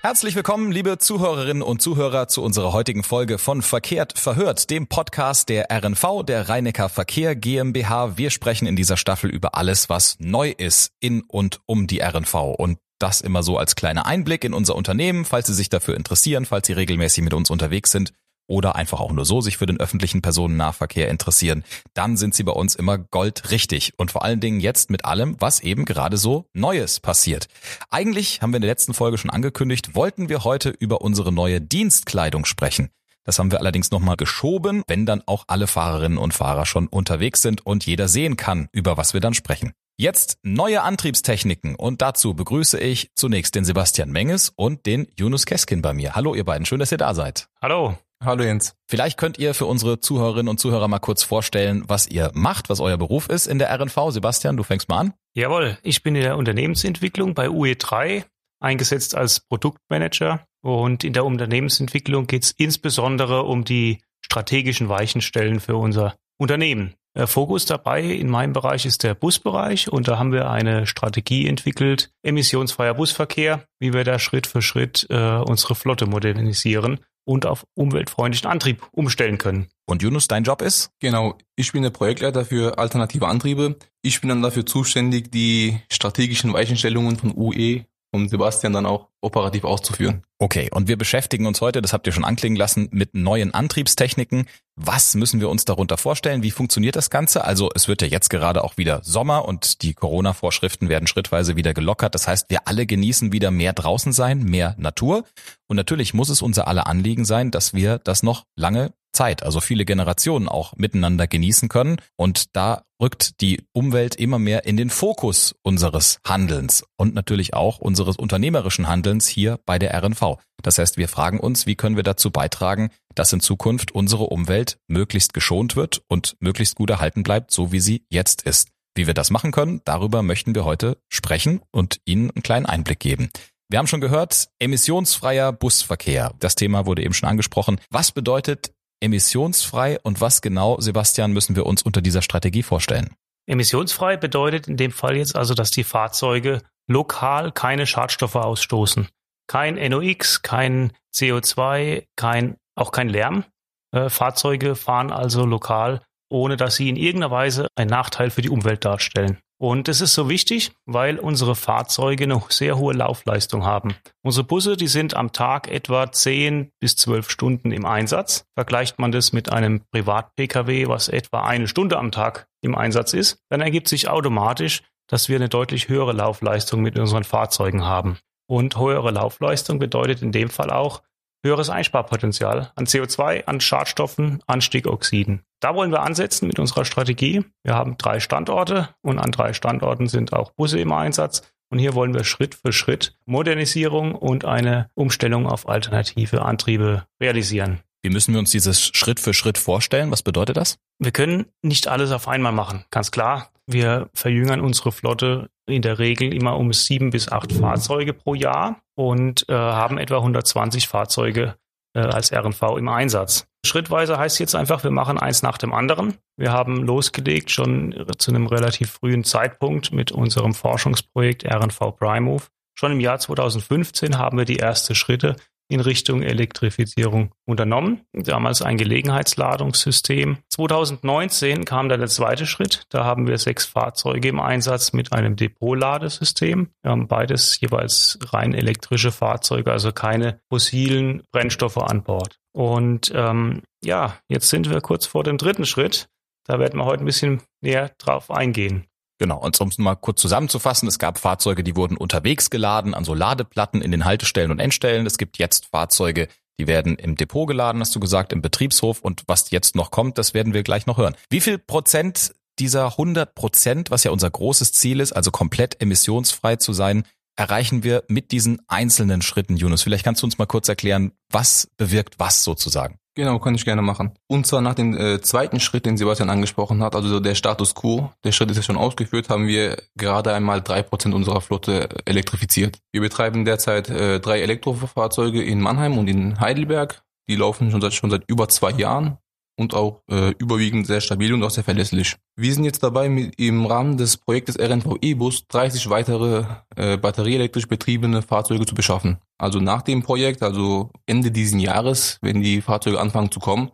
Herzlich willkommen, liebe Zuhörerinnen und Zuhörer, zu unserer heutigen Folge von Verkehrt verhört, dem Podcast der RNV, der Rheinecker Verkehr GmbH. Wir sprechen in dieser Staffel über alles, was neu ist in und um die RNV. Und das immer so als kleiner Einblick in unser Unternehmen, falls Sie sich dafür interessieren, falls Sie regelmäßig mit uns unterwegs sind oder einfach auch nur so sich für den öffentlichen Personennahverkehr interessieren, dann sind sie bei uns immer goldrichtig und vor allen Dingen jetzt mit allem, was eben gerade so Neues passiert. Eigentlich haben wir in der letzten Folge schon angekündigt, wollten wir heute über unsere neue Dienstkleidung sprechen. Das haben wir allerdings nochmal geschoben, wenn dann auch alle Fahrerinnen und Fahrer schon unterwegs sind und jeder sehen kann, über was wir dann sprechen. Jetzt neue Antriebstechniken und dazu begrüße ich zunächst den Sebastian Menges und den Yunus Keskin bei mir. Hallo ihr beiden, schön, dass ihr da seid. Hallo. Hallo Jens. Vielleicht könnt ihr für unsere Zuhörerinnen und Zuhörer mal kurz vorstellen, was ihr macht, was euer Beruf ist in der RNV. Sebastian, du fängst mal an. Jawohl, ich bin in der Unternehmensentwicklung bei UE3 eingesetzt als Produktmanager und in der Unternehmensentwicklung geht es insbesondere um die strategischen Weichenstellen für unser Unternehmen. Der Fokus dabei in meinem Bereich ist der Busbereich und da haben wir eine Strategie entwickelt, emissionsfreier Busverkehr, wie wir da Schritt für Schritt äh, unsere Flotte modernisieren und auf umweltfreundlichen Antrieb umstellen können. Und Yunus, dein Job ist? Genau, ich bin der Projektleiter für alternative Antriebe. Ich bin dann dafür zuständig, die strategischen Weichenstellungen von UE und Sebastian dann auch operativ auszuführen. Okay, und wir beschäftigen uns heute, das habt ihr schon anklingen lassen, mit neuen Antriebstechniken. Was müssen wir uns darunter vorstellen? Wie funktioniert das Ganze? Also es wird ja jetzt gerade auch wieder Sommer und die Corona-Vorschriften werden schrittweise wieder gelockert. Das heißt, wir alle genießen wieder mehr draußen sein, mehr Natur. Und natürlich muss es unser aller Anliegen sein, dass wir das noch lange Zeit, also viele Generationen auch miteinander genießen können. Und da rückt die Umwelt immer mehr in den Fokus unseres Handelns und natürlich auch unseres unternehmerischen Handelns hier bei der RNV. Das heißt, wir fragen uns, wie können wir dazu beitragen, dass in Zukunft unsere Umwelt möglichst geschont wird und möglichst gut erhalten bleibt, so wie sie jetzt ist. Wie wir das machen können, darüber möchten wir heute sprechen und Ihnen einen kleinen Einblick geben. Wir haben schon gehört, emissionsfreier Busverkehr. Das Thema wurde eben schon angesprochen. Was bedeutet emissionsfrei und was genau, Sebastian, müssen wir uns unter dieser Strategie vorstellen? Emissionsfrei bedeutet in dem Fall jetzt also, dass die Fahrzeuge lokal keine Schadstoffe ausstoßen. Kein NOx, kein CO2, kein, auch kein Lärm. Äh, Fahrzeuge fahren also lokal, ohne dass sie in irgendeiner Weise einen Nachteil für die Umwelt darstellen. Und das ist so wichtig, weil unsere Fahrzeuge eine sehr hohe Laufleistung haben. Unsere Busse, die sind am Tag etwa 10 bis 12 Stunden im Einsatz. Vergleicht man das mit einem Privat-Pkw, was etwa eine Stunde am Tag im Einsatz ist, dann ergibt sich automatisch, dass wir eine deutlich höhere Laufleistung mit unseren Fahrzeugen haben. Und höhere Laufleistung bedeutet in dem Fall auch, höheres Einsparpotenzial an CO2, an Schadstoffen, an Stickoxiden. Da wollen wir ansetzen mit unserer Strategie. Wir haben drei Standorte und an drei Standorten sind auch Busse im Einsatz. Und hier wollen wir Schritt für Schritt Modernisierung und eine Umstellung auf alternative Antriebe realisieren. Wie müssen wir uns dieses Schritt für Schritt vorstellen? Was bedeutet das? Wir können nicht alles auf einmal machen, ganz klar. Wir verjüngern unsere Flotte in der Regel immer um sieben bis acht Fahrzeuge pro Jahr und äh, haben etwa 120 Fahrzeuge äh, als RNV im Einsatz. Schrittweise heißt jetzt einfach, wir machen eins nach dem anderen. Wir haben losgelegt schon zu einem relativ frühen Zeitpunkt mit unserem Forschungsprojekt RNV Primove. Schon im Jahr 2015 haben wir die ersten Schritte in Richtung Elektrifizierung unternommen. Damals ein Gelegenheitsladungssystem. 2019 kam dann der zweite Schritt. Da haben wir sechs Fahrzeuge im Einsatz mit einem Depotladesystem. Wir haben beides jeweils rein elektrische Fahrzeuge, also keine fossilen Brennstoffe an Bord. Und ähm, ja, jetzt sind wir kurz vor dem dritten Schritt. Da werden wir heute ein bisschen näher drauf eingehen. Genau, und um es mal kurz zusammenzufassen, es gab Fahrzeuge, die wurden unterwegs geladen an so Ladeplatten in den Haltestellen und Endstellen. Es gibt jetzt Fahrzeuge, die werden im Depot geladen, hast du gesagt, im Betriebshof. Und was jetzt noch kommt, das werden wir gleich noch hören. Wie viel Prozent dieser 100 Prozent, was ja unser großes Ziel ist, also komplett emissionsfrei zu sein, erreichen wir mit diesen einzelnen Schritten, Yunus? Vielleicht kannst du uns mal kurz erklären, was bewirkt was sozusagen? Genau, kann ich gerne machen. Und zwar nach dem äh, zweiten Schritt, den Sebastian angesprochen hat, also der Status quo, der Schritt ist ja schon ausgeführt, haben wir gerade einmal drei Prozent unserer Flotte elektrifiziert. Wir betreiben derzeit äh, drei Elektrofahrzeuge in Mannheim und in Heidelberg. Die laufen schon seit, schon seit über zwei Jahren und auch äh, überwiegend sehr stabil und auch sehr verlässlich. Wir sind jetzt dabei, mit, im Rahmen des Projektes RNV E-Bus 30 weitere äh, batterieelektrisch betriebene Fahrzeuge zu beschaffen. Also nach dem Projekt, also Ende diesen Jahres, wenn die Fahrzeuge anfangen zu kommen,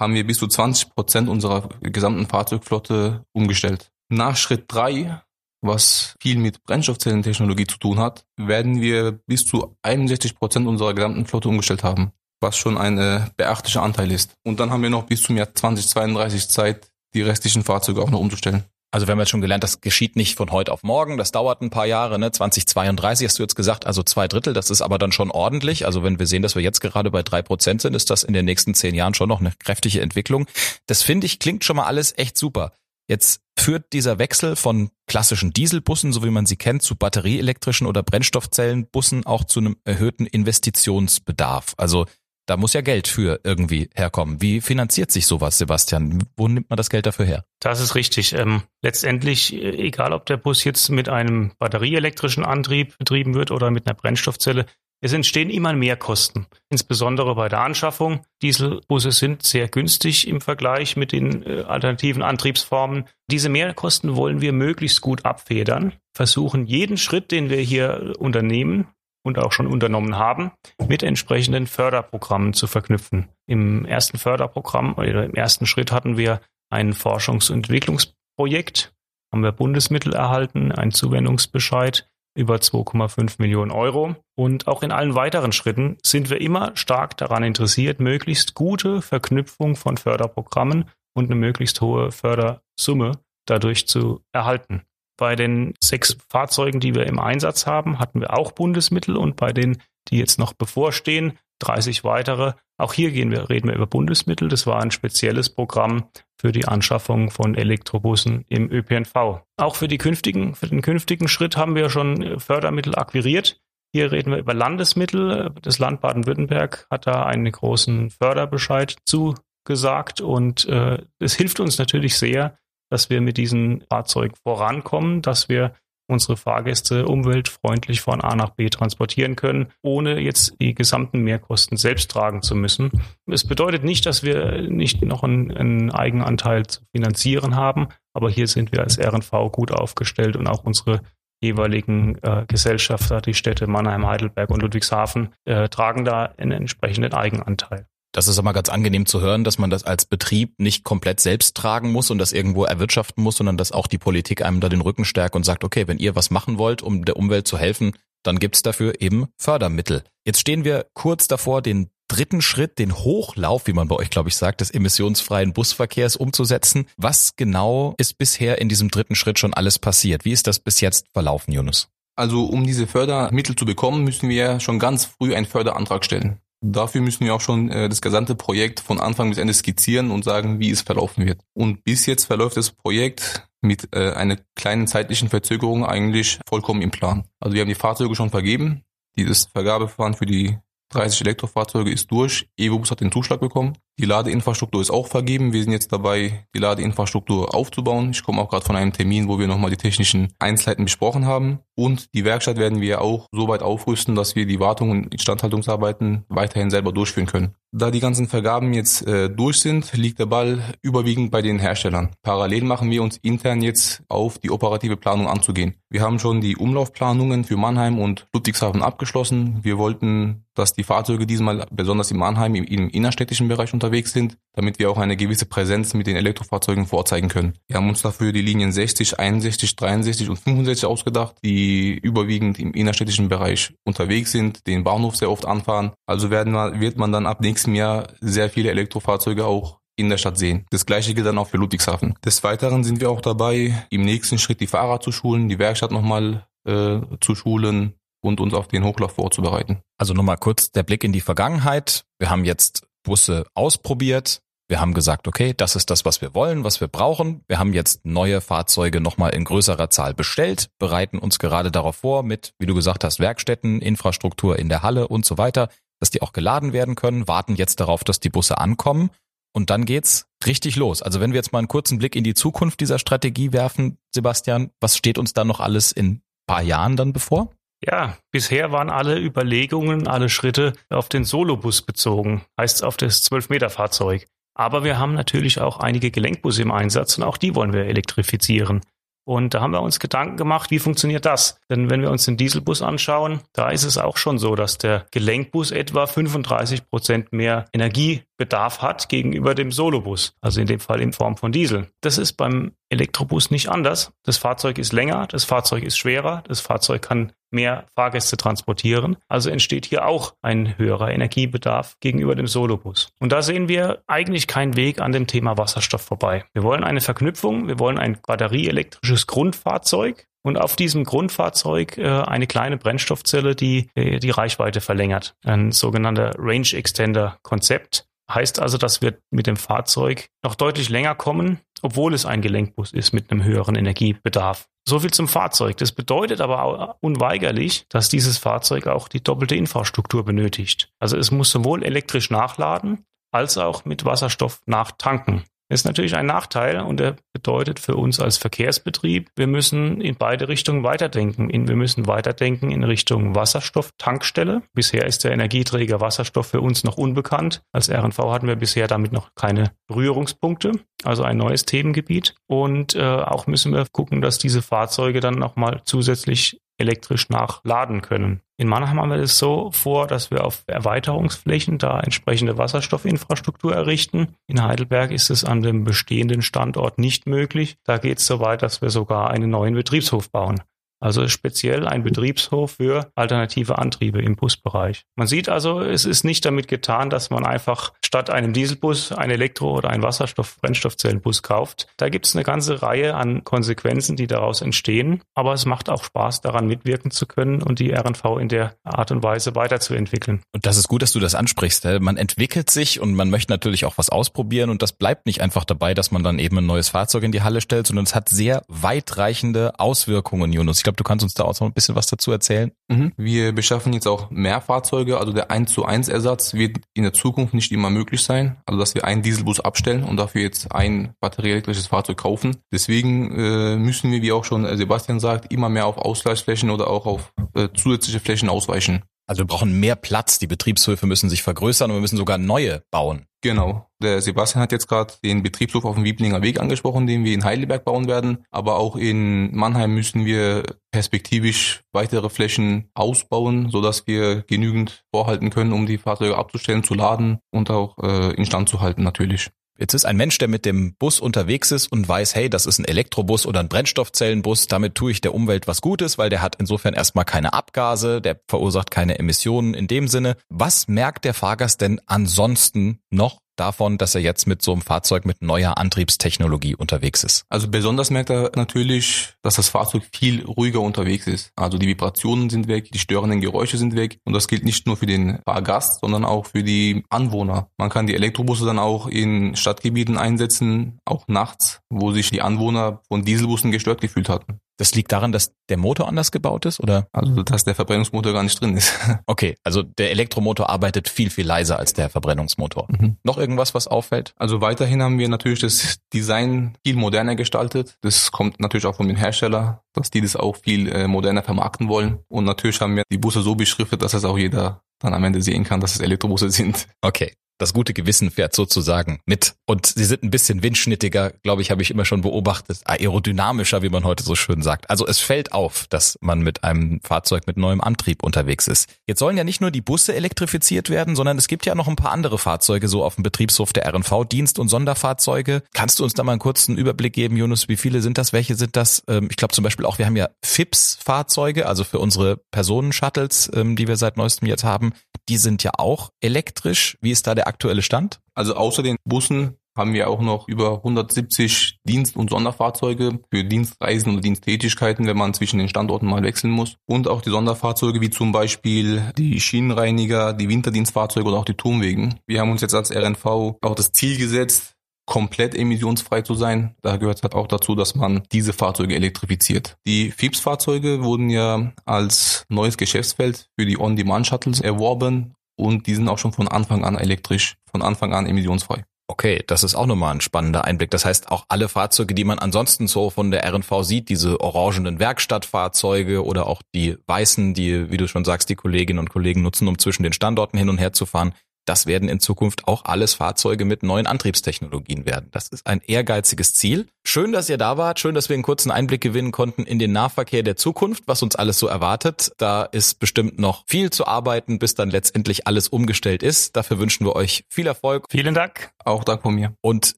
haben wir bis zu 20 Prozent unserer gesamten Fahrzeugflotte umgestellt. Nach Schritt drei, was viel mit Brennstoffzellentechnologie zu tun hat, werden wir bis zu 61 Prozent unserer gesamten Flotte umgestellt haben, was schon ein äh, beachtlicher Anteil ist. Und dann haben wir noch bis zum Jahr 2032 Zeit, die restlichen Fahrzeuge auch noch umzustellen. Also wir haben jetzt schon gelernt, das geschieht nicht von heute auf morgen, das dauert ein paar Jahre, ne? 2032 hast du jetzt gesagt, also zwei Drittel, das ist aber dann schon ordentlich. Also wenn wir sehen, dass wir jetzt gerade bei drei Prozent sind, ist das in den nächsten zehn Jahren schon noch eine kräftige Entwicklung. Das finde ich, klingt schon mal alles echt super. Jetzt führt dieser Wechsel von klassischen Dieselbussen, so wie man sie kennt, zu batterieelektrischen oder Brennstoffzellenbussen auch zu einem erhöhten Investitionsbedarf. Also da muss ja Geld für irgendwie herkommen. Wie finanziert sich sowas, Sebastian? Wo nimmt man das Geld dafür her? Das ist richtig. Ähm, letztendlich, äh, egal ob der Bus jetzt mit einem batterieelektrischen Antrieb betrieben wird oder mit einer Brennstoffzelle, es entstehen immer mehr Kosten, insbesondere bei der Anschaffung. Dieselbusse sind sehr günstig im Vergleich mit den äh, alternativen Antriebsformen. Diese Mehrkosten wollen wir möglichst gut abfedern, versuchen jeden Schritt, den wir hier unternehmen, und auch schon unternommen haben, mit entsprechenden Förderprogrammen zu verknüpfen. Im ersten Förderprogramm oder im ersten Schritt hatten wir ein Forschungs- und Entwicklungsprojekt, haben wir Bundesmittel erhalten, einen Zuwendungsbescheid über 2,5 Millionen Euro. Und auch in allen weiteren Schritten sind wir immer stark daran interessiert, möglichst gute Verknüpfung von Förderprogrammen und eine möglichst hohe Fördersumme dadurch zu erhalten. Bei den sechs Fahrzeugen, die wir im Einsatz haben, hatten wir auch Bundesmittel und bei den, die jetzt noch bevorstehen, 30 weitere. Auch hier gehen wir, reden wir über Bundesmittel. Das war ein spezielles Programm für die Anschaffung von Elektrobussen im ÖPNV. Auch für die künftigen, für den künftigen Schritt haben wir schon Fördermittel akquiriert. Hier reden wir über Landesmittel. Das Land Baden-Württemberg hat da einen großen Förderbescheid zugesagt und äh, es hilft uns natürlich sehr, dass wir mit diesen Fahrzeugen vorankommen, dass wir unsere Fahrgäste umweltfreundlich von A nach B transportieren können, ohne jetzt die gesamten Mehrkosten selbst tragen zu müssen. Es bedeutet nicht, dass wir nicht noch einen, einen Eigenanteil zu finanzieren haben, aber hier sind wir als RNV gut aufgestellt und auch unsere jeweiligen äh, Gesellschafter, die Städte Mannheim, Heidelberg und Ludwigshafen, äh, tragen da einen entsprechenden Eigenanteil. Das ist aber ganz angenehm zu hören, dass man das als Betrieb nicht komplett selbst tragen muss und das irgendwo erwirtschaften muss, sondern dass auch die Politik einem da den Rücken stärkt und sagt, okay, wenn ihr was machen wollt, um der Umwelt zu helfen, dann gibt's dafür eben Fördermittel. Jetzt stehen wir kurz davor, den dritten Schritt, den Hochlauf, wie man bei euch, glaube ich, sagt, des emissionsfreien Busverkehrs umzusetzen. Was genau ist bisher in diesem dritten Schritt schon alles passiert? Wie ist das bis jetzt verlaufen, Yunus? Also um diese Fördermittel zu bekommen, müssen wir schon ganz früh einen Förderantrag stellen. Dafür müssen wir auch schon äh, das gesamte Projekt von Anfang bis Ende skizzieren und sagen, wie es verlaufen wird. Und bis jetzt verläuft das Projekt mit äh, einer kleinen zeitlichen Verzögerung eigentlich vollkommen im Plan. Also wir haben die Fahrzeuge schon vergeben. Dieses Vergabeverfahren für die 30 Elektrofahrzeuge ist durch. EvoBus hat den Zuschlag bekommen. Die Ladeinfrastruktur ist auch vergeben. Wir sind jetzt dabei, die Ladeinfrastruktur aufzubauen. Ich komme auch gerade von einem Termin, wo wir nochmal die technischen Einzelheiten besprochen haben. Und die Werkstatt werden wir auch so weit aufrüsten, dass wir die Wartung und Instandhaltungsarbeiten weiterhin selber durchführen können. Da die ganzen Vergaben jetzt äh, durch sind, liegt der Ball überwiegend bei den Herstellern. Parallel machen wir uns intern jetzt auf, die operative Planung anzugehen. Wir haben schon die Umlaufplanungen für Mannheim und Ludwigshafen abgeschlossen. Wir wollten, dass die Fahrzeuge diesmal besonders in Mannheim im, im innerstädtischen Bereich unterwegs sind, damit wir auch eine gewisse Präsenz mit den Elektrofahrzeugen vorzeigen können. Wir haben uns dafür die Linien 60, 61, 63 und 65 ausgedacht, die überwiegend im innerstädtischen Bereich unterwegs sind, den Bahnhof sehr oft anfahren. Also werden wir, wird man dann ab nächstem Jahr sehr viele Elektrofahrzeuge auch in der Stadt sehen. Das gleiche gilt dann auch für Ludwigshafen. Des Weiteren sind wir auch dabei, im nächsten Schritt die Fahrer zu schulen, die Werkstatt nochmal äh, zu schulen und uns auf den Hochlauf vorzubereiten. Also nochmal kurz der Blick in die Vergangenheit. Wir haben jetzt Busse ausprobiert. Wir haben gesagt, okay, das ist das, was wir wollen, was wir brauchen. Wir haben jetzt neue Fahrzeuge nochmal in größerer Zahl bestellt, bereiten uns gerade darauf vor mit, wie du gesagt hast, Werkstätten, Infrastruktur in der Halle und so weiter, dass die auch geladen werden können, warten jetzt darauf, dass die Busse ankommen. Und dann geht's richtig los. Also wenn wir jetzt mal einen kurzen Blick in die Zukunft dieser Strategie werfen, Sebastian, was steht uns da noch alles in paar Jahren dann bevor? Ja, bisher waren alle Überlegungen, alle Schritte auf den Solobus bezogen, heißt auf das 12-Meter-Fahrzeug. Aber wir haben natürlich auch einige Gelenkbusse im Einsatz und auch die wollen wir elektrifizieren. Und da haben wir uns Gedanken gemacht, wie funktioniert das? Denn wenn wir uns den Dieselbus anschauen, da ist es auch schon so, dass der Gelenkbus etwa 35 Prozent mehr Energiebedarf hat gegenüber dem Solobus, also in dem Fall in Form von Diesel. Das ist beim Elektrobus nicht anders. Das Fahrzeug ist länger, das Fahrzeug ist schwerer, das Fahrzeug kann mehr Fahrgäste transportieren. Also entsteht hier auch ein höherer Energiebedarf gegenüber dem Solobus. Und da sehen wir eigentlich keinen Weg an dem Thema Wasserstoff vorbei. Wir wollen eine Verknüpfung, wir wollen ein batterieelektrisches Grundfahrzeug und auf diesem Grundfahrzeug äh, eine kleine Brennstoffzelle, die äh, die Reichweite verlängert. Ein sogenannter Range Extender Konzept. Heißt also, dass wir mit dem Fahrzeug noch deutlich länger kommen, obwohl es ein Gelenkbus ist mit einem höheren Energiebedarf. So viel zum Fahrzeug. Das bedeutet aber unweigerlich, dass dieses Fahrzeug auch die doppelte Infrastruktur benötigt. Also es muss sowohl elektrisch nachladen als auch mit Wasserstoff nachtanken. Ist natürlich ein Nachteil und der bedeutet für uns als Verkehrsbetrieb, wir müssen in beide Richtungen weiterdenken. Wir müssen weiterdenken in Richtung Wasserstofftankstelle. Bisher ist der Energieträger Wasserstoff für uns noch unbekannt. Als RNV hatten wir bisher damit noch keine Berührungspunkte, also ein neues Themengebiet. Und äh, auch müssen wir gucken, dass diese Fahrzeuge dann nochmal zusätzlich elektrisch nachladen können. In Mannheim haben wir es so vor, dass wir auf Erweiterungsflächen da entsprechende Wasserstoffinfrastruktur errichten. In Heidelberg ist es an dem bestehenden Standort nicht möglich. Da geht es so weit, dass wir sogar einen neuen Betriebshof bauen. Also speziell ein Betriebshof für alternative Antriebe im Busbereich. Man sieht also, es ist nicht damit getan, dass man einfach statt einem Dieselbus ein Elektro- oder ein Wasserstoff-Brennstoffzellenbus kauft. Da gibt es eine ganze Reihe an Konsequenzen, die daraus entstehen. Aber es macht auch Spaß, daran mitwirken zu können und die RNV in der Art und Weise weiterzuentwickeln. Und das ist gut, dass du das ansprichst. Man entwickelt sich und man möchte natürlich auch was ausprobieren und das bleibt nicht einfach dabei, dass man dann eben ein neues Fahrzeug in die Halle stellt, sondern es hat sehr weitreichende Auswirkungen, Jonas glaube, du kannst uns da auch noch ein bisschen was dazu erzählen. Mhm. Wir beschaffen jetzt auch mehr Fahrzeuge, also der 1 zu 1 Ersatz wird in der Zukunft nicht immer möglich sein, also dass wir einen Dieselbus abstellen und dafür jetzt ein batterieelektrisches Fahrzeug kaufen. Deswegen äh, müssen wir, wie auch schon Sebastian sagt, immer mehr auf Ausgleichsflächen oder auch auf äh, zusätzliche Flächen ausweichen. Also wir brauchen mehr Platz, die Betriebshöfe müssen sich vergrößern und wir müssen sogar neue bauen. Genau. Der Sebastian hat jetzt gerade den Betriebshof auf dem Wieblinger Weg angesprochen, den wir in Heidelberg bauen werden. Aber auch in Mannheim müssen wir perspektivisch weitere Flächen ausbauen, sodass wir genügend vorhalten können, um die Fahrzeuge abzustellen, zu laden und auch äh, instand zu halten natürlich. Jetzt ist ein Mensch, der mit dem Bus unterwegs ist und weiß, hey, das ist ein Elektrobus oder ein Brennstoffzellenbus, damit tue ich der Umwelt was Gutes, weil der hat insofern erstmal keine Abgase, der verursacht keine Emissionen in dem Sinne. Was merkt der Fahrgast denn ansonsten noch davon, dass er jetzt mit so einem Fahrzeug mit neuer Antriebstechnologie unterwegs ist? Also besonders merkt er natürlich, dass das Fahrzeug viel ruhiger unterwegs ist. Also die Vibrationen sind weg, die störenden Geräusche sind weg und das gilt nicht nur für den Fahrgast, sondern auch für die Anwohner. Man kann die Elektrobusse dann auch in Stadtgebieten einsetzen, auch nachts, wo sich die Anwohner von Dieselbussen gestört gefühlt hatten. Das liegt daran, dass der Motor anders gebaut ist, oder? Also, dass der Verbrennungsmotor gar nicht drin ist. Okay, also der Elektromotor arbeitet viel, viel leiser als der Verbrennungsmotor. Mhm. Noch irgendwas, was auffällt? Also weiterhin haben wir natürlich das Design viel moderner gestaltet. Das kommt natürlich auch von den Herstellern, dass die das auch viel äh, moderner vermarkten wollen. Und natürlich haben wir die Busse so beschriftet, dass es auch jeder dann am Ende sehen kann, dass es Elektrobusse sind. Okay das gute Gewissen fährt sozusagen mit. Und sie sind ein bisschen windschnittiger, glaube ich, habe ich immer schon beobachtet, aerodynamischer, wie man heute so schön sagt. Also es fällt auf, dass man mit einem Fahrzeug mit neuem Antrieb unterwegs ist. Jetzt sollen ja nicht nur die Busse elektrifiziert werden, sondern es gibt ja noch ein paar andere Fahrzeuge so auf dem Betriebshof der RNV, Dienst- und Sonderfahrzeuge. Kannst du uns da mal einen kurzen Überblick geben, Jonas? Wie viele sind das? Welche sind das? Ähm, ich glaube zum Beispiel auch, wir haben ja FIPS-Fahrzeuge, also für unsere Personenshuttles, ähm, die wir seit neuestem jetzt haben. Die sind ja auch elektrisch. Wie ist da der aktuelle Stand? Also außer den Bussen haben wir auch noch über 170 Dienst- und Sonderfahrzeuge für Dienstreisen und Diensttätigkeiten, wenn man zwischen den Standorten mal wechseln muss. Und auch die Sonderfahrzeuge wie zum Beispiel die Schienenreiniger, die Winterdienstfahrzeuge oder auch die Turmwegen. Wir haben uns jetzt als RNV auch das Ziel gesetzt, komplett emissionsfrei zu sein. Da gehört halt auch dazu, dass man diese Fahrzeuge elektrifiziert. Die FIPS-Fahrzeuge wurden ja als neues Geschäftsfeld für die On-Demand-Shuttles erworben und die sind auch schon von Anfang an elektrisch, von Anfang an emissionsfrei. Okay, das ist auch nochmal ein spannender Einblick. Das heißt, auch alle Fahrzeuge, die man ansonsten so von der RNV sieht, diese orangenen Werkstattfahrzeuge oder auch die weißen, die, wie du schon sagst, die Kolleginnen und Kollegen nutzen, um zwischen den Standorten hin und her zu fahren, das werden in Zukunft auch alles Fahrzeuge mit neuen Antriebstechnologien werden. Das ist ein ehrgeiziges Ziel. Schön, dass ihr da wart. Schön, dass wir einen kurzen Einblick gewinnen konnten in den Nahverkehr der Zukunft, was uns alles so erwartet. Da ist bestimmt noch viel zu arbeiten, bis dann letztendlich alles umgestellt ist. Dafür wünschen wir euch viel Erfolg. Vielen Dank. Auch Dank von mir. Und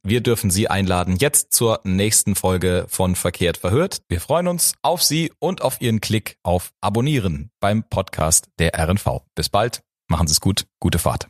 wir dürfen Sie einladen jetzt zur nächsten Folge von Verkehrt verhört. Wir freuen uns auf Sie und auf Ihren Klick auf Abonnieren beim Podcast der RNV. Bis bald. Machen Sie es gut. Gute Fahrt.